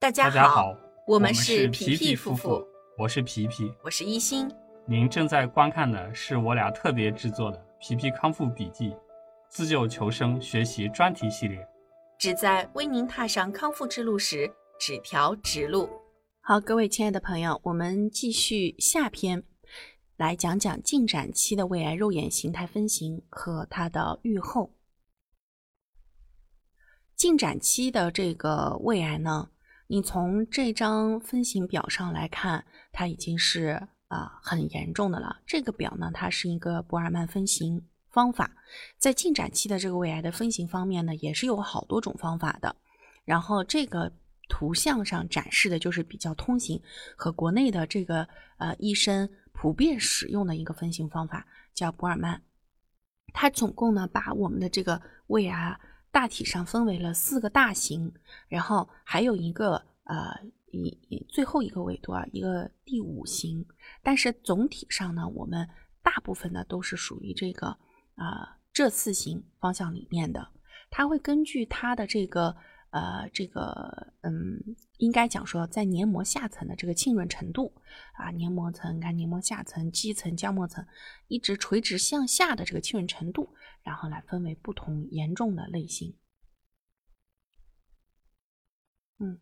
大家好，我们们是皮皮皮夫夫妇，我是皮皮。我是一心。您正在观看的是我俩特别制作的《皮皮康复笔记》自救求生学习专题系列。旨在为您踏上康复之路时指条直路。好，各位亲爱的朋友，我们继续下篇，来讲讲进展期的胃癌肉眼形态分型和它的预后。进展期的这个胃癌呢，你从这张分型表上来看，它已经是啊、很严重的了。这个表呢，它是一个博尔曼分型方法，在进展期的这个胃癌的分型方面呢，也是有好多种方法的。然后这个图像上展示的就是比较通行和国内的这个呃医生普遍使用的一个分型方法，叫博尔曼。它总共呢把我们的这个胃癌大体上分为了四个大型，然后还有一个呃一最后一个维度啊一个第五型，但是总体上呢，我们大部分呢都是属于这个啊、这四型方向里面的。它会根据它的这个呃这个嗯，应该讲说在黏膜下层的这个浸润程度啊，黏膜层、看黏膜下层、基层、浆膜层，一直垂直向下的这个浸润程度，然后来分为不同严重的类型。嗯，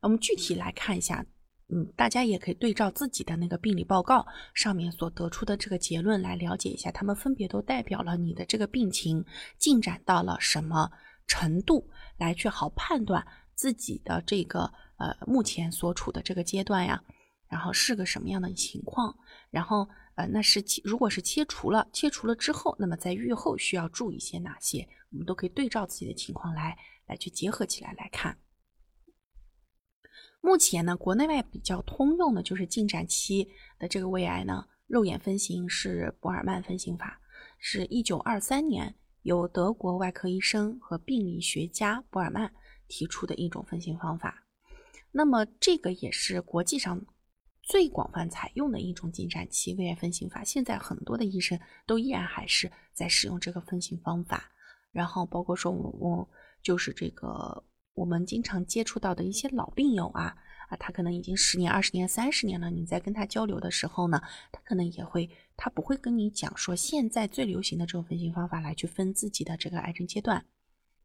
我们具体来看一下，嗯，大家也可以对照自己的那个病理报告上面所得出的这个结论来了解一下，它们分别都代表了你的这个病情进展到了什么程度，来去好判断自己的这个呃目前所处的这个阶段呀，然后是个什么样的情况，然后呃那是切如果是切除了，切除了之后，那么在愈后需要注意些哪些，我们都可以对照自己的情况来来去结合起来来看。目前呢，国内外比较通用的就是进展期的这个胃癌呢，肉眼分型是博尔曼分型法，是一九二三年由德国外科医生和病理学家博尔曼提出的一种分型方法。那么这个也是国际上最广泛采用的一种进展期胃癌分型法。现在很多的医生都依然还是在使用这个分型方法，然后包括说我我就是这个。我们经常接触到的一些老病友啊，啊，他可能已经十年、二十年、三十年了。你在跟他交流的时候呢，他可能也会，他不会跟你讲说现在最流行的这种分型方法来去分自己的这个癌症阶段。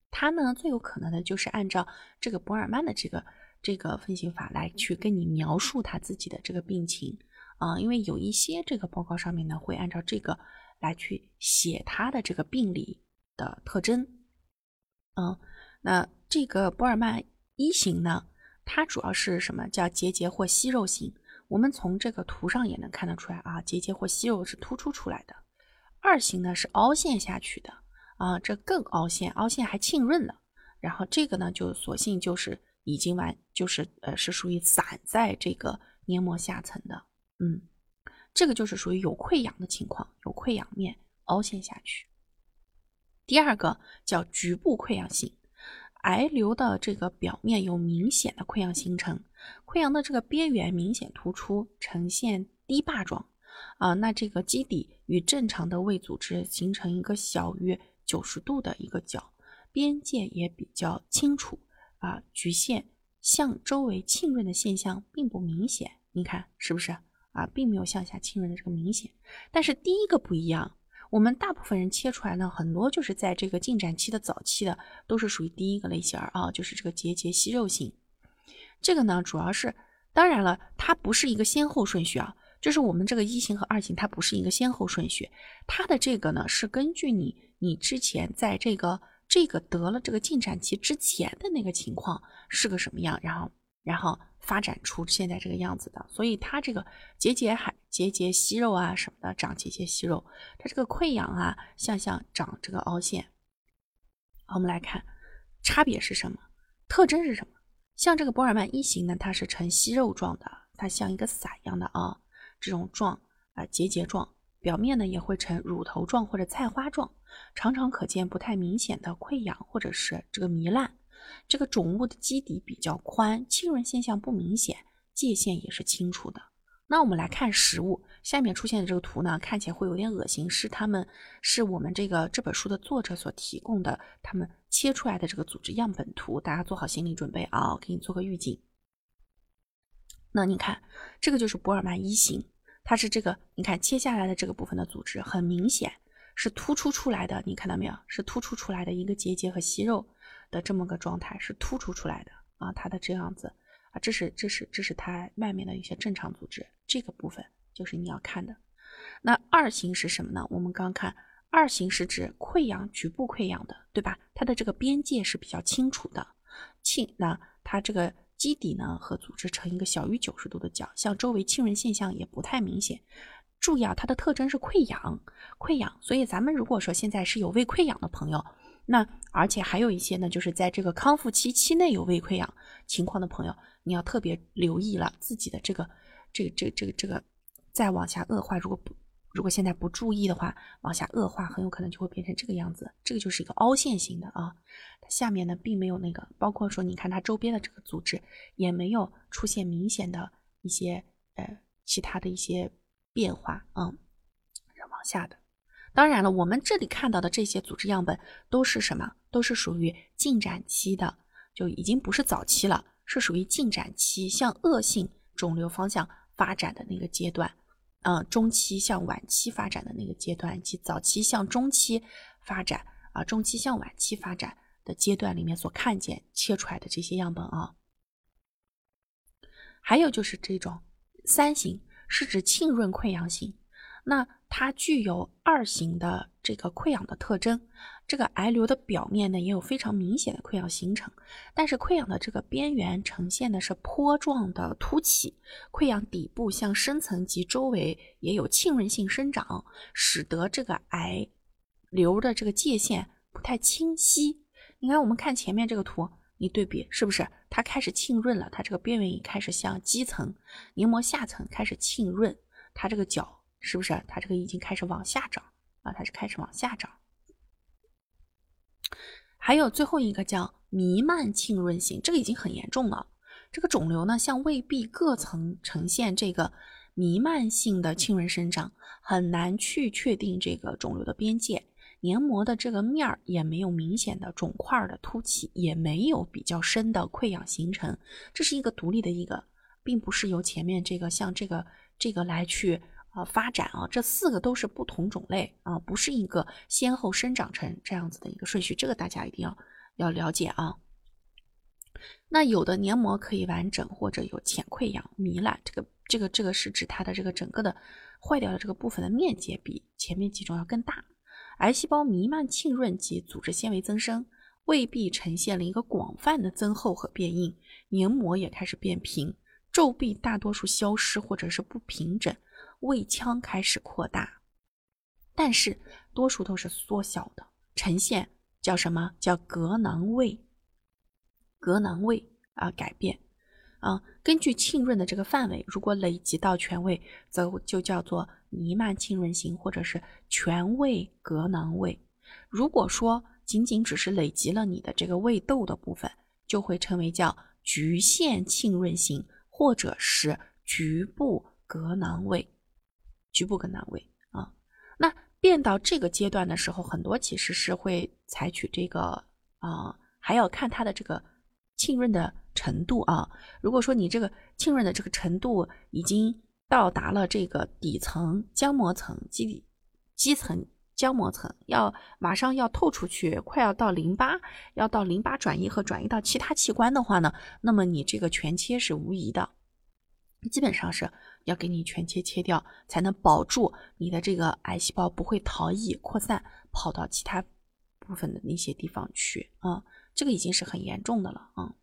他呢，最有可能的就是按照这个博尔曼的这个这个分型法来去跟你描述他自己的这个病情啊、因为有一些这个报告上面呢，会按照这个来去写他的这个病理的特征，嗯。那这个博尔曼一型呢，它主要是什么叫结节或息肉型？我们从这个图上也能看得出来啊，结节或息肉是突出出来的。二型呢是凹陷下去的啊，这更凹陷，凹陷还浸润了。然后这个呢就索性就是已经完，就是呃是属于散在这个黏膜下层的，嗯，这个就是属于有溃疡的情况，有溃疡面凹陷下去。第二个叫局部溃疡性。癌瘤的这个表面有明显的溃疡形成，溃疡的这个边缘明显突出，呈现堤坝状，啊，那这个基底与正常的胃组织形成一个小于九十度的一个角，边界也比较清楚，啊，局限向周围浸润的现象并不明显，你看是不是啊？并没有向下浸润的这个明显，但是第一个不一样。我们大部分人切出来呢，很多就是在这个进展期的早期的，都是属于第一个类型啊，就是这个结节息肉型。这个呢，主要是当然了，它不是一个先后顺序啊，就是我们这个一型和二型，它不是一个先后顺序，它的这个呢是根据你你之前在这个这个得了这个进展期之前的那个情况是个什么样，然后然后发展出现在这个样子的，所以它这个结节还结节息肉啊什么的，长结节息肉，它这个溃疡啊向下长这个凹陷。好，我们来看差别是什么，特征是什么？像这个博尔曼一型呢，它是呈息肉状的，它像一个伞一样的啊，这种状啊结节状，表面呢也会呈乳头状或者菜花状，常常可见不太明显的溃疡或者是这个糜烂。这个肿物的基底比较宽，浸润现象不明显，界限也是清楚的。那我们来看实物，下面出现的这个图呢，看起来会有点恶心，是他们是我们这个这本书的作者所提供的，他们切出来的这个组织样本图，大家做好心理准备啊，给你做个预警。那你看，这个就是博尔曼一型，它是这个，你看切下来的这个部分的组织很明显是突出出来的，你看到没有？是突出出来的一个结节和息肉的这么个状态，是突出出来的啊，它的这样子啊，这是这是这是它外面的一些正常组织，这个部分就是你要看的。那二型是什么呢？我们刚看二型是指溃疡局部溃疡的，对吧？它的这个边界是比较清楚的，清那它这个。基底呢和组织呈一个小于九十度的角，像周围浸润现象也不太明显。注意啊，它的特征是溃疡，溃疡。所以咱们如果说现在是有胃溃疡的朋友，那而且还有一些呢，就是在这个康复期期内有胃溃疡情况的朋友，你要特别留意了自己的这个这个这个这个这个再往下恶化，如果不。如果现在不注意的话，往下恶化，很有可能就会变成这个样子。这个就是一个凹陷型的啊，它下面呢并没有那个，包括说你看它周边的这个组织也没有出现明显的一些呃其他的一些变化啊，是往下的。当然了，我们这里看到的这些组织样本都是什么？都是属于进展期的，就已经不是早期了，是属于进展期，向恶性肿瘤方向发展的那个阶段。嗯，中期向晚期发展的那个阶段，及早期向中期发展啊，中期向晚期发展的阶段里面所看见切出来的这些样本啊，还有就是这种三型是指浸润溃疡型。那它具有二型的这个溃疡的特征，这个癌瘤的表面呢也有非常明显的溃疡形成，但是溃疡的这个边缘呈现的是坡状的凸起，溃疡底部向深层及周围也有浸润性生长，使得这个癌瘤的这个界限不太清晰。你看，我们看前面这个图，你对比是不是它开始浸润了？它这个边缘也开始向基层黏膜下层开始浸润，它这个角。是不是它这个已经开始往下长啊？它是开始往下长。还有最后一个叫弥漫浸润型，这个已经很严重了。这个肿瘤呢，向胃壁各层呈现这个弥漫性的浸润生长，很难去确定这个肿瘤的边界。黏膜的这个面儿也没有明显的肿块的凸起，也没有比较深的溃疡形成。这是一个独立的一个，并不是由前面这个像这个这个来去。啊，发展啊，这四个都是不同种类啊，不是一个先后生长成这样子的一个顺序，这个大家一定要要了解啊。那有的黏膜可以完整，或者有浅溃疡糜烂，这个这个这个是指它的这个整个的坏掉的这个部分的面积比前面几种要更大。癌细胞弥漫浸润及组织纤维增生，胃壁呈现了一个广泛的增厚和变硬，黏膜也开始变平，皱壁大多数消失或者是不平整。胃腔开始扩大，但是多数都是缩小的，呈现叫什么叫隔囊胃？隔囊胃啊，改变啊，根据浸润的这个范围，如果累积到全胃，则就叫做弥漫浸润型，或者是全胃隔囊胃。如果说仅仅只是累积了你的这个胃窦的部分，就会称为叫局限浸润型，或者是局部隔囊胃。局部跟难位啊，那变到这个阶段的时候，很多其实是会采取这个啊，还要看它的这个浸润的程度啊。如果说你这个浸润的这个程度已经到达了这个底层浆膜层基底基层浆膜层，要马上要透出去，快要到淋巴，要到淋巴转移和转移到其他器官的话呢，那么你这个全切是无疑的。基本上是要给你全切切掉，才能保住你的这个癌细胞不会逃逸扩散，跑到其他部分的那些地方去啊。这个已经是很严重的了啊。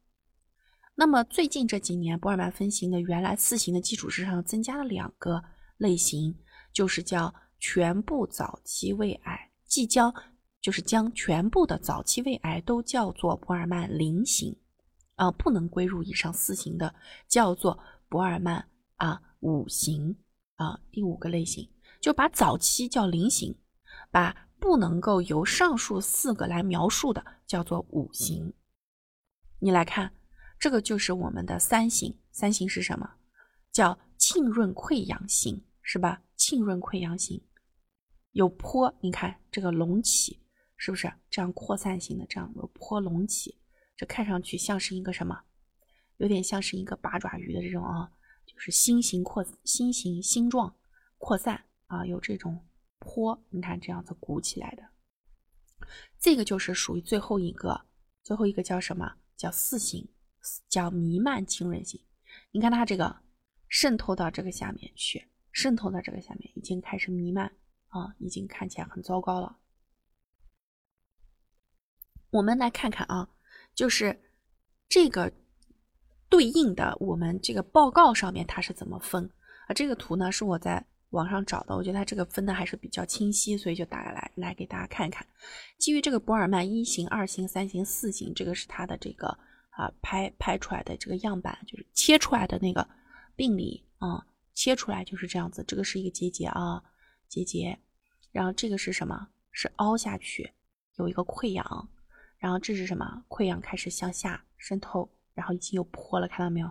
那么最近这几年，博尔曼分型的原来四型的基础之上，增加了两个类型，就是叫全部早期胃癌，即将就是将全部的早期胃癌都叫做博尔曼零型啊，不能归入以上四型的叫做。博尔曼啊，五行啊，第五个类型就把早期叫零型，把不能够由上述四个来描述的叫做五行。你来看，这个就是我们的三型。三型是什么？叫浸润溃疡型，是吧？浸润溃疡型有坡，你看这个隆起，是不是这样扩散型的？这样有坡隆起，这看上去像是一个什么？有点像是一个八爪鱼的这种啊，就是心形扩心形星状扩散啊，有这种坡，你看这样子鼓起来的，这个就是属于最后一个，最后一个叫什么？叫四形，叫弥漫浸润型。你看它这个渗透到这个下面去，渗透到这个下面，已经开始弥漫啊，已经看起来很糟糕了。我们来看看啊，就是这个对应的我们这个报告上面它是怎么分啊？这个图呢是我在网上找的，我觉得它这个分的还是比较清晰，所以就打来来给大家看看。基于这个博尔曼一型、二型、三型、四型，这个是它的这个啊拍拍出来的这个样板，就是切出来的那个病理啊，切出来就是这样子。这个是一个结节啊，结节，然后这个是什么？是凹下去，有一个溃疡。然后这是什么？溃疡开始向下渗透，然后已经有破了，看到没有？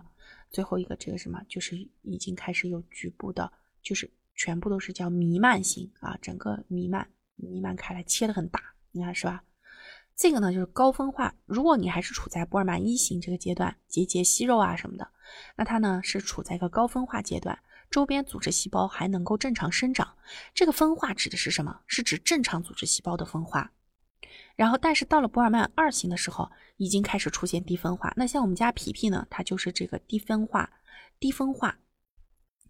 最后一个这个什么？就是已经开始有局部的，就是全部都是叫弥漫型啊，整个弥漫弥漫开来，切的很大，你看是吧？这个呢就是高分化。如果你还是处在波尔曼一型这个阶段，结节息肉啊什么的，那它呢是处在一个高分化阶段，周边组织细胞还能够正常生长。这个分化指的是什么？是指正常组织细胞的分化。然后，但是到了博尔曼二型的时候，已经开始出现低分化。那像我们家皮皮呢，它就是这个低分化、低分化，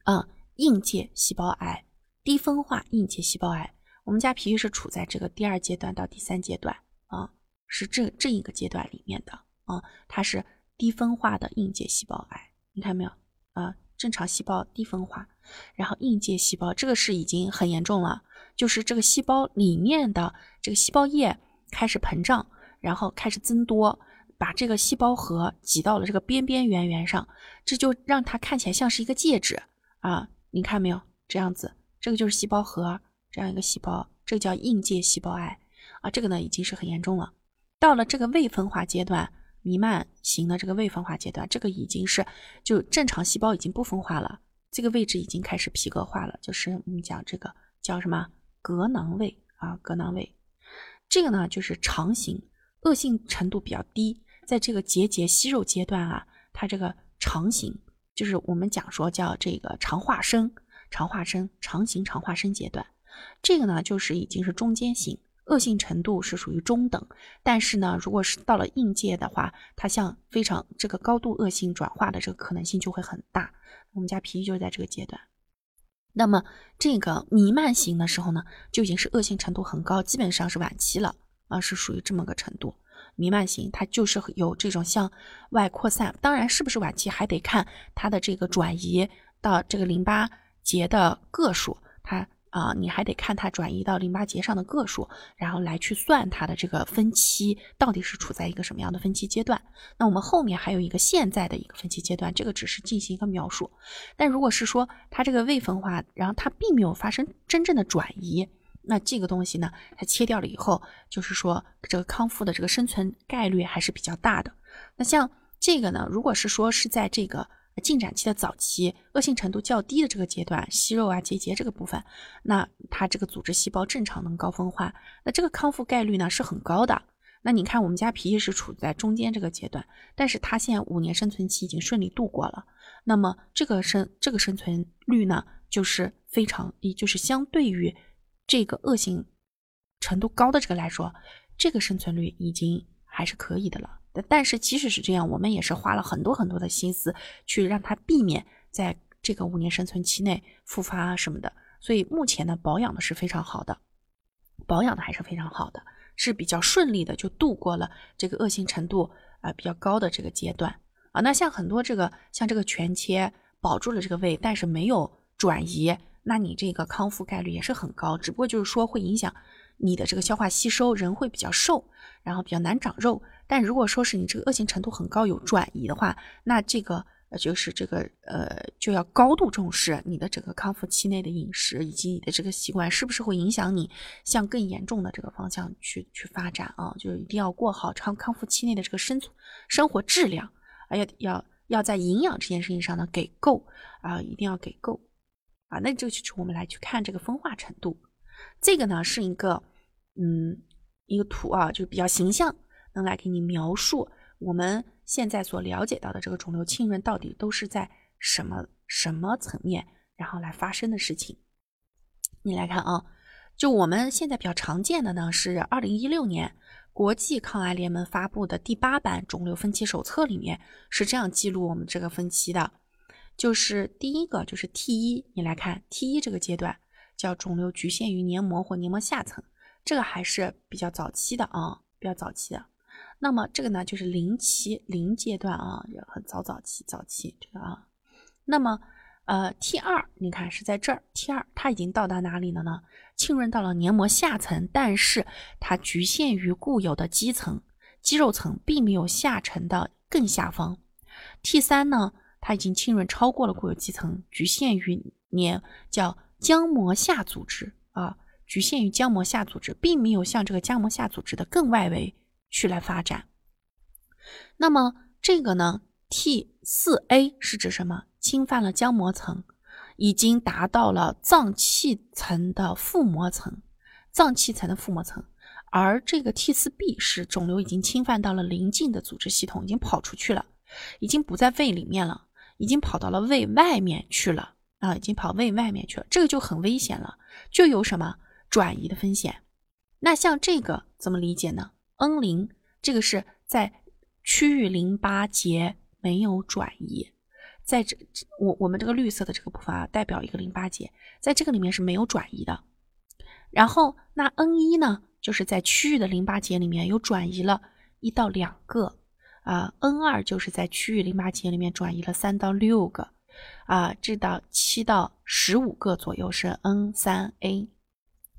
啊，硬界细胞癌，低分化硬界细胞癌。我们家皮皮是处在这个第二阶段到第三阶段啊，是这这一个阶段里面的啊，它是低分化的硬界细胞癌。你看没有啊？正常细胞低分化，然后硬界细胞这个是已经很严重了，就是这个细胞里面的这个细胞液。开始膨胀，然后开始增多，把这个细胞核挤到了这个边边缘缘上，这就让它看起来像是一个戒指啊！你看没有？这样子，这个就是细胞核这样一个细胞，这个叫硬界细胞癌啊！这个呢已经是很严重了。到了这个未分化阶段，弥漫型的这个未分化阶段，这个已经是就正常细胞已经不分化了，这个位置已经开始皮革化了，就是我们讲这个叫什么革囊位啊，革囊位。这个呢，就是肠型，恶性程度比较低，在这个结节息肉阶段啊，它这个肠型就是我们讲说叫这个肠化生、肠化生、肠型肠化生阶段。这个呢，就是已经是中间型，恶性程度是属于中等，但是呢，如果是到了应界的话，它像非常这个高度恶性转化的这个可能性就会很大。我们家皮皮就是在这个阶段。那么这个弥漫型的时候呢，就已经是恶性程度很高，基本上是晚期了啊，是属于这么个程度。弥漫型它就是有这种向外扩散，当然是不是晚期还得看它的这个转移到这个淋巴结的个数，它。啊，你还得看它转移到淋巴结上的个数，然后来去算它的这个分期到底是处在一个什么样的分期阶段。那我们后面还有一个现在的一个分期阶段，这个只是进行一个描述。但如果是说它这个未分化，然后它并没有发生真正的转移，那这个东西呢，它切掉了以后，就是说这个康复的这个生存概率还是比较大的。那像这个呢，如果是说是在这个。进展期的早期，恶性程度较低的这个阶段，息肉啊结节这个部分，那它这个组织细胞正常能高分化，那这个康复概率呢是很高的。那你看我们家皮皮是处在中间这个阶段，但是它现在五年生存期已经顺利度过了，那么这个生这个生存率呢就是非常也，就是相对于这个恶性程度高的这个来说，这个生存率已经还是可以的了。但是即使是这样，我们也是花了很多很多的心思去让它避免在这个五年生存期内复发啊什么的。所以目前呢，保养的是非常好的，保养的还是非常好的，是比较顺利的就度过了这个恶性程度啊比较高的这个阶段啊。那像很多这个像这个全切保住了这个胃，但是没有转移，那你这个康复概率也是很高，只不过就是说会影响你的这个消化吸收，人会比较瘦，然后比较难长肉。但如果说是你这个恶性程度很高，有转移的话，那这个呃就是这个呃就要高度重视你的整个康复期内的饮食以及你的这个习惯是不是会影响你向更严重的这个方向去去发展啊？就一定要过好康康复期内的这个生存生活质量，啊要要要在营养这件事情上呢给够啊，一定要给够啊。那这个就是我们来去看这个分化程度，这个呢是一个嗯一个图啊，就比较形象。能来给你描述我们现在所了解到的这个肿瘤浸润到底都是在什么什么层面，然后来发生的事情。你来看啊，就我们现在比较常见的呢，是二零一六年国际抗癌联盟发布的第八版肿瘤分期手册里面是这样记录我们这个分期的，就是第一个就是 T 一，你来看 T 一这个阶段叫肿瘤局限于黏膜或黏膜下层，这个还是比较早期的啊，比较早期的。那么这个呢就是零期零阶段啊，很早早期早期这个啊，那么。呃，T 二，你看是在这儿，T 二它已经到达哪里了呢？浸润到了黏膜下层，但是它局限于固有的肌层、肌肉层，并没有下沉到更下方。T 三呢，它已经浸润超过了固有肌层，局限于黏叫浆膜下组织啊，局限于浆膜下组织，并没有向这个浆膜下组织的更外围去来发展。那么这个呢，T 四 A 是指什么？侵犯了浆膜层，已经达到了脏器层的腹膜层，脏器层的腹膜层。而这个 T 四 B 是肿瘤已经侵犯到了邻近的组织系统，已经跑出去了，已经不在胃里面了，已经跑到了胃外面去了啊，已经跑胃外面去了，这个就很危险了，就有什么转移的风险。那像这个怎么理解呢？N 零这个是在区域淋巴结没有转移。在这，我我们这个绿色的这个部分啊，代表一个淋巴结，在这个里面是没有转移的。然后那 N 一呢，就是在区域的淋巴结里面有转移了一到两个啊，N 二就是在区域淋巴结里面转移了三到六个啊，这到七到十五个左右是 N 三 A。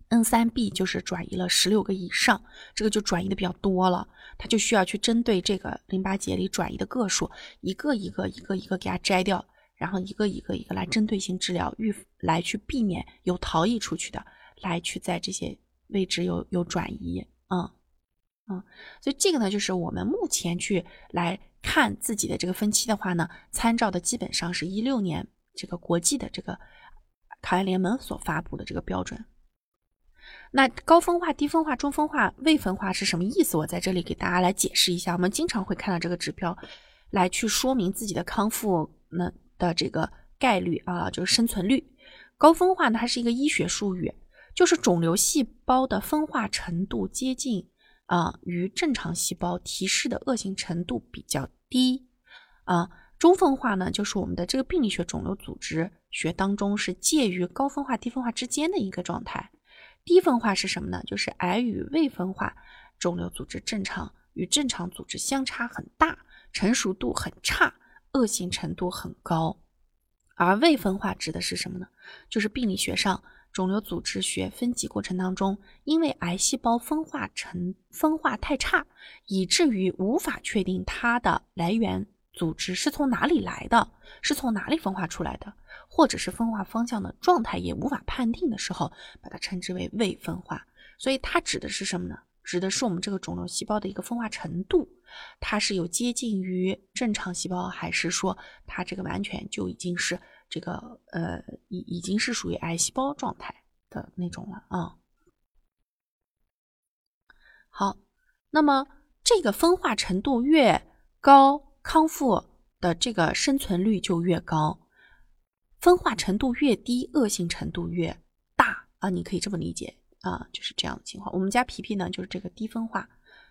N 三 B 就是转移了十六个以上，这个就转移的比较多了，它就需要去针对这个淋巴结里转移的个数，一个一个一个一个给它摘掉，然后一个一个一个来针对性治疗，预来去避免有逃逸出去的，来去在这些位置有有转移，嗯嗯，所以这个呢，就是我们目前去来看自己的这个分期的话呢，参照的基本上是一六年这个国际的这个抗癌联盟所发布的这个标准。那高分化、低分化、中分化、未分化是什么意思？我在这里给大家来解释一下。我们经常会看到这个指标，来去说明自己的康复呢的这个概率啊，就是生存率。高分化呢，它是一个医学术语，就是肿瘤细胞的分化程度接近啊与正常细胞，提示的恶性程度比较低啊。中分化呢，就是我们的这个病理学肿瘤组织学当中是介于高分化、低分化之间的一个状态。低分化是什么呢？就是癌与未分化肿瘤组织正常与正常组织相差很大，成熟度很差，恶性程度很高。而未分化指的是什么呢？就是病理学上肿瘤组织学分级过程当中，因为癌细胞分化成分化太差，以至于无法确定它的来源组织是从哪里来的，是从哪里分化出来的。或者是分化方向的状态也无法判定的时候，把它称之为未分化。所以它指的是什么呢？指的是我们这个肿瘤细胞的一个分化程度，它是有接近于正常细胞，还是说它这个完全就已经是这个呃已已经是属于癌细胞状态的那种了啊？好，那么这个分化程度越高，康复的这个生存率就越高。分化程度越低，恶性程度越大啊！你可以这么理解啊，就是这样的情况。我们家皮皮呢，就是这个低分化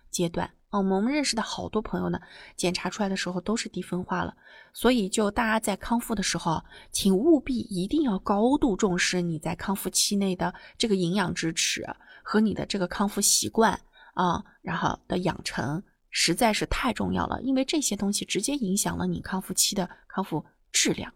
阶段我们认识的好多朋友呢，检查出来的时候都是低分化了。所以，就大家在康复的时候，请务必一定要高度重视你在康复期内的这个营养支持和你的这个康复习惯啊，然后的养成实在是太重要了，因为这些东西直接影响了你康复期的康复质量。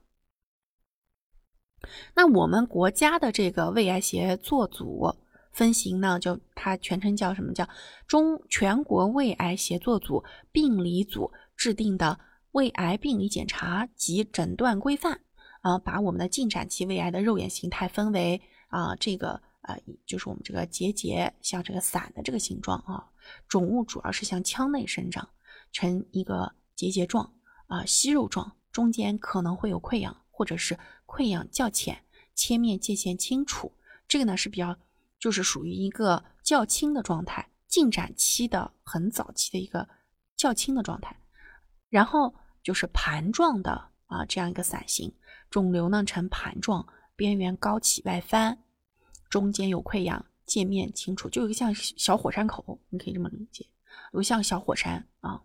那我们国家的这个胃癌协作组分型呢，就它全称叫什么？叫中全国胃癌协作组病理组制定的胃癌病理检查及诊断规范啊，把我们的进展期胃癌的肉眼形态分为啊，这个啊，就是我们这个结节像这个伞的这个形状啊，肿物主要是向腔内生长，呈一个结节状啊，息肉状，中间可能会有溃疡。或者是溃疡较浅，切面界限清楚，这个呢是比较，就是属于一个较轻的状态，进展期的很早期的一个较轻的状态。然后就是盘状的啊这样一个伞形，肿瘤呢呈盘状，边缘高起外翻，中间有溃疡，界面清楚，就一个像小火山口，你可以这么理解，有像小火山啊。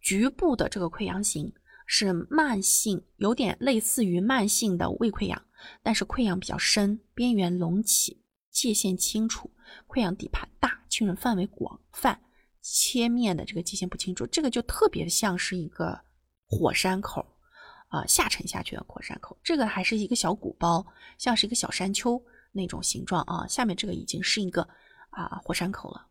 局部的这个溃疡型是慢性，有点类似于慢性的胃溃疡，但是溃疡比较深，边缘隆起，界限清楚，溃疡底盘大，浸润范围广泛，切面的这个界限不清楚，这个就特别像是一个火山口啊，下沉下去的火山口。这个还是一个小鼓包，像是一个小山丘那种形状啊，下面这个已经是一个啊火山口了。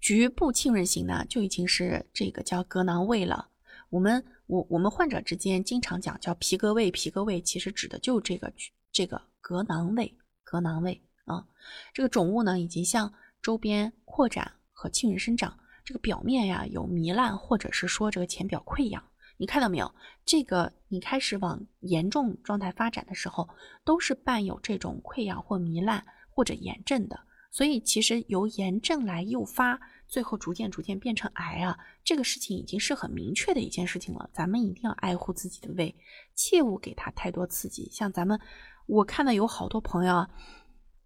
局部浸润型呢，就已经是这个叫隔囊胃了。我们我我们患者之间经常讲叫皮革胃，皮革胃其实指的就这个这个隔囊胃，隔囊胃啊。这个肿物呢，已经向周边扩展和浸润生长，这个表面呀有糜烂，或者是说这个浅表溃疡。你看到没有？这个你开始往严重状态发展的时候，都是伴有这种溃疡或糜烂或者炎症的。所以其实由炎症来诱发，最后逐渐逐渐变成癌啊，这个事情已经是很明确的一件事情了。咱们一定要爱护自己的胃，切勿给它太多刺激。像咱们，我看到有好多朋友，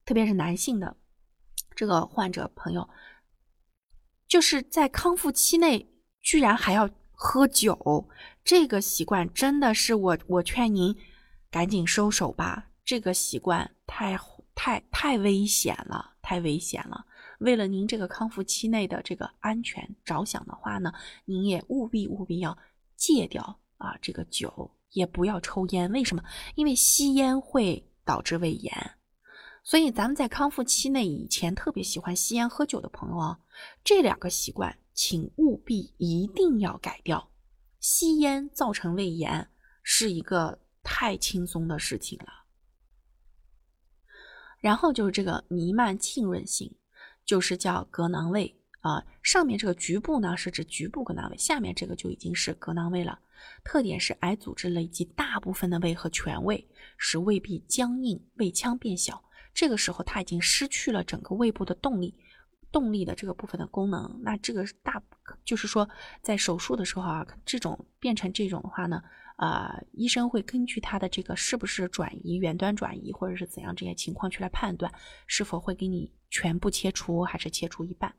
特别是男性的这个患者朋友，就是在康复期内居然还要喝酒，这个习惯真的是我我劝您赶紧收手吧，这个习惯太。太太危险了，太危险了！为了您这个康复期内的这个安全着想的话呢，您也务必务必要戒掉啊这个酒，也不要抽烟。为什么？因为吸烟会导致胃炎。所以咱们在康复期内以前特别喜欢吸烟喝酒的朋友啊，这两个习惯请务必一定要改掉。吸烟造成胃炎是一个太轻松的事情了。然后就是这个弥漫浸润型，就是叫隔囊胃啊。上面这个局部呢是指局部隔囊胃，下面这个就已经是隔囊胃了。特点是癌组织累积大部分的胃和全胃，使胃壁僵硬，胃腔变小。这个时候它已经失去了整个胃部的动力，动力的这个部分的功能。那这个大就是说在手术的时候啊，这种变成这种的话呢。啊，医生会根据他的这个是不是转移、远端转移，或者是怎样这些情况去来判断，是否会给你全部切除，还是切除一半。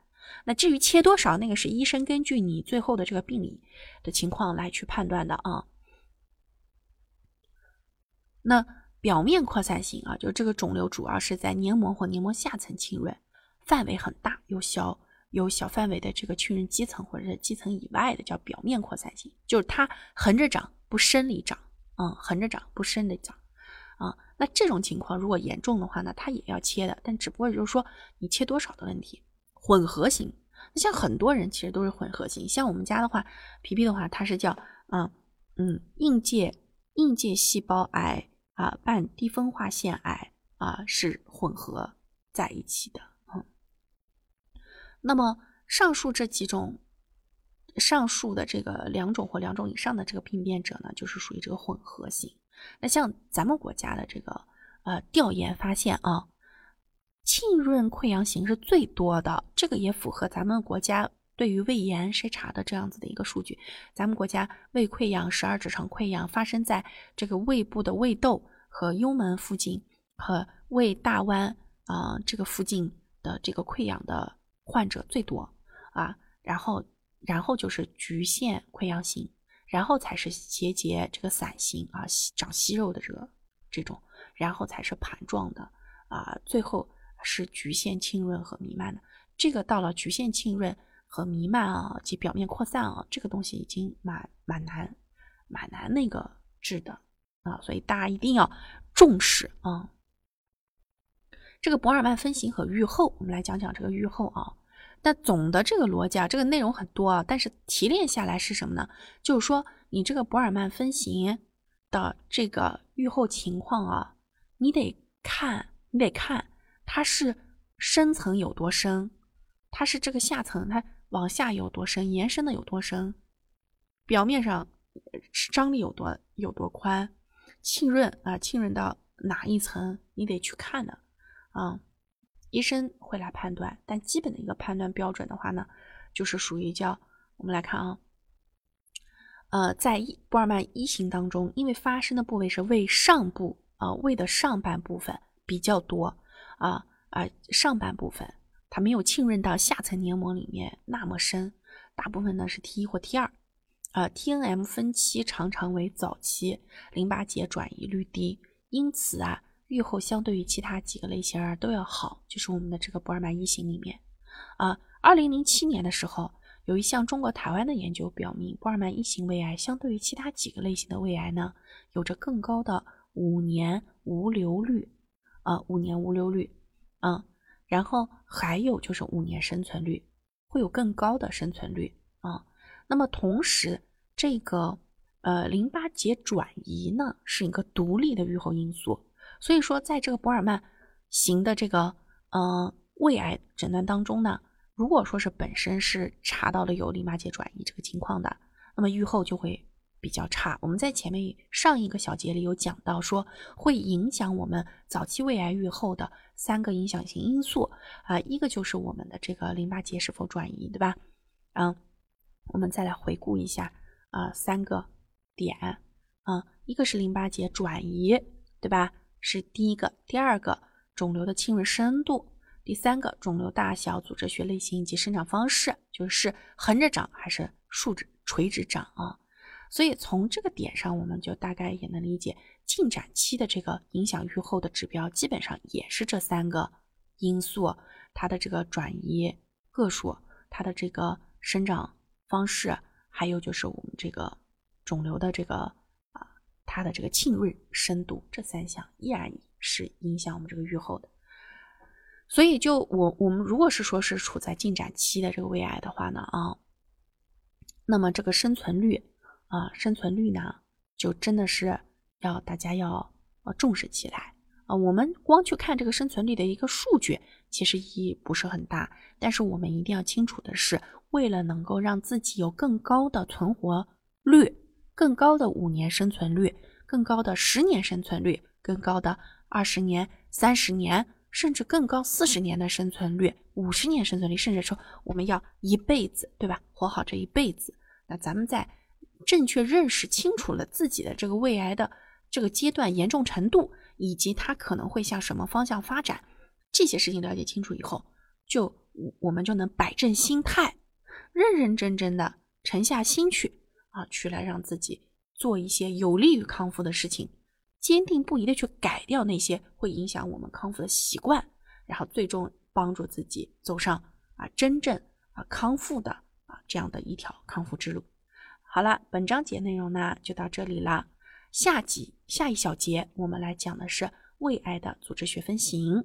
那至于切多少，那个是医生根据你最后的这个病理的情况来去判断的啊。那表面扩散型啊，就这个肿瘤主要是在黏膜或黏膜下层浸润，范围很大，有小有小范围的这个浸润基层或者是基层以外的，叫表面扩散型，就是它横着长。不深里长，嗯，横着长，不深的长，啊，那这种情况如果严重的话呢，它也要切的，但只不过就是说你切多少的问题。混合型，那像很多人其实都是混合型，像我们家的话，皮皮的话，它是叫，嗯嗯，硬界硬界细胞癌啊，半低分化腺癌啊，是混合在一起的，嗯。那么上述这几种。上述的这个两种或两种以上的这个病变者呢，就是属于这个混合型。那像咱们国家的这个呃调研发现啊，浸润溃疡型是最多的，这个也符合咱们国家对于胃炎筛查的这样子的一个数据。咱们国家胃溃疡、十二指肠溃疡发生在这个胃部的胃窦和幽门附近和胃大弯啊这个附近的这个溃疡的患者最多啊，然后。然后就是局限溃疡型，然后才是结节这个伞型啊，长息肉的这个这种，然后才是盘状的啊，最后是局限浸润和弥漫的。这个到了局限浸润和弥漫啊及表面扩散啊，这个东西已经蛮蛮难蛮难那个治的啊，所以大家一定要重视啊。这个博尔曼分型和预后，我们来讲讲这个预后啊。那总的这个逻辑啊，这个内容很多啊，但是提炼下来是什么呢？就是说你这个博尔曼分型的这个预后情况啊，你得看，你得看它是深层有多深，它是这个下层它往下有多深，延伸的有多深，表面上张力有多有多宽，浸润啊浸润到哪一层，你得去看的啊。医生会来判断，但基本的一个判断标准的话呢，就是属于叫我们来看啊，呃，在波尔曼一型当中，因为发生的部位是胃上部啊，胃的上半部分比较多啊啊，上半部分它没有浸润到下层黏膜里面那么深，大部分呢是 T 一或 T 二啊，T N M 分期常常为早期，淋巴结转移率低，因此啊，预后相对于其他几个类型啊都要好，就是我们的这个波尔曼一型里面啊，二零零七年的时候。有一项中国台湾的研究表明，波尔曼一型胃癌相对于其他几个类型的胃癌呢，有着更高的五年无瘤率，啊，五年无瘤率，啊，然后还有就是五年生存率，会有更高的生存率啊。那么同时，这个呃淋巴结转移呢是一个独立的预后因素，所以说在这个博尔曼型的这个呃胃癌诊断当中呢。如果说是本身是查到了有淋巴结转移这个情况的，那么预后就会比较差。我们在前面上一个小节里有讲到，说会影响我们早期胃癌预后的三个影响性因素啊，一个就是我们的这个淋巴结是否转移，对吧？嗯，我们再来回顾一下啊，三个点啊，一个是淋巴结转移，对吧？是第一个，第二个肿瘤的浸润深度。第三个肿瘤大小、组织学类型以及生长方式，就是横着长还是竖直、垂直长啊？所以从这个点上，我们就大概也能理解，进展期的这个影响预后的指标，基本上也是这三个因素：它的这个转移个数、它的这个生长方式，还有就是我们这个肿瘤的这个啊，它的这个浸润深度，这三项依然是影响我们这个预后的。所以，就我我们如果是说是处在进展期的这个胃癌的话呢，啊，那么这个生存率啊，生存率呢，就真的是要大家要呃重视起来啊。我们光去看这个生存率的一个数据，其实意义不是很大。但是我们一定要清楚的是，为了能够让自己有更高的存活率、更高的五年生存率、更高的十年生存率、更高的二十年、三十年。甚至更高，四十年的生存率，五十年生存率，甚至说我们要一辈子，对吧？活好这一辈子。那咱们在正确认识清楚了自己的这个胃癌的这个阶段严重程度，以及它可能会向什么方向发展，这些事情了解清楚以后，就我们就能摆正心态，认认真真的沉下心去啊，去来让自己做一些有利于康复的事情。坚定不移的去改掉那些会影响我们康复的习惯，然后最终帮助自己走上啊真正啊康复的啊这样的一条康复之路。好了，本章节内容呢就到这里了。下集下一小节我们来讲的是胃癌的组织学分型。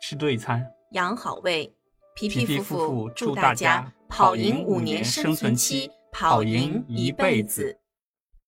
吃对餐，养好胃。皮皮夫妇祝大家跑赢五年生存期，跑赢一辈子。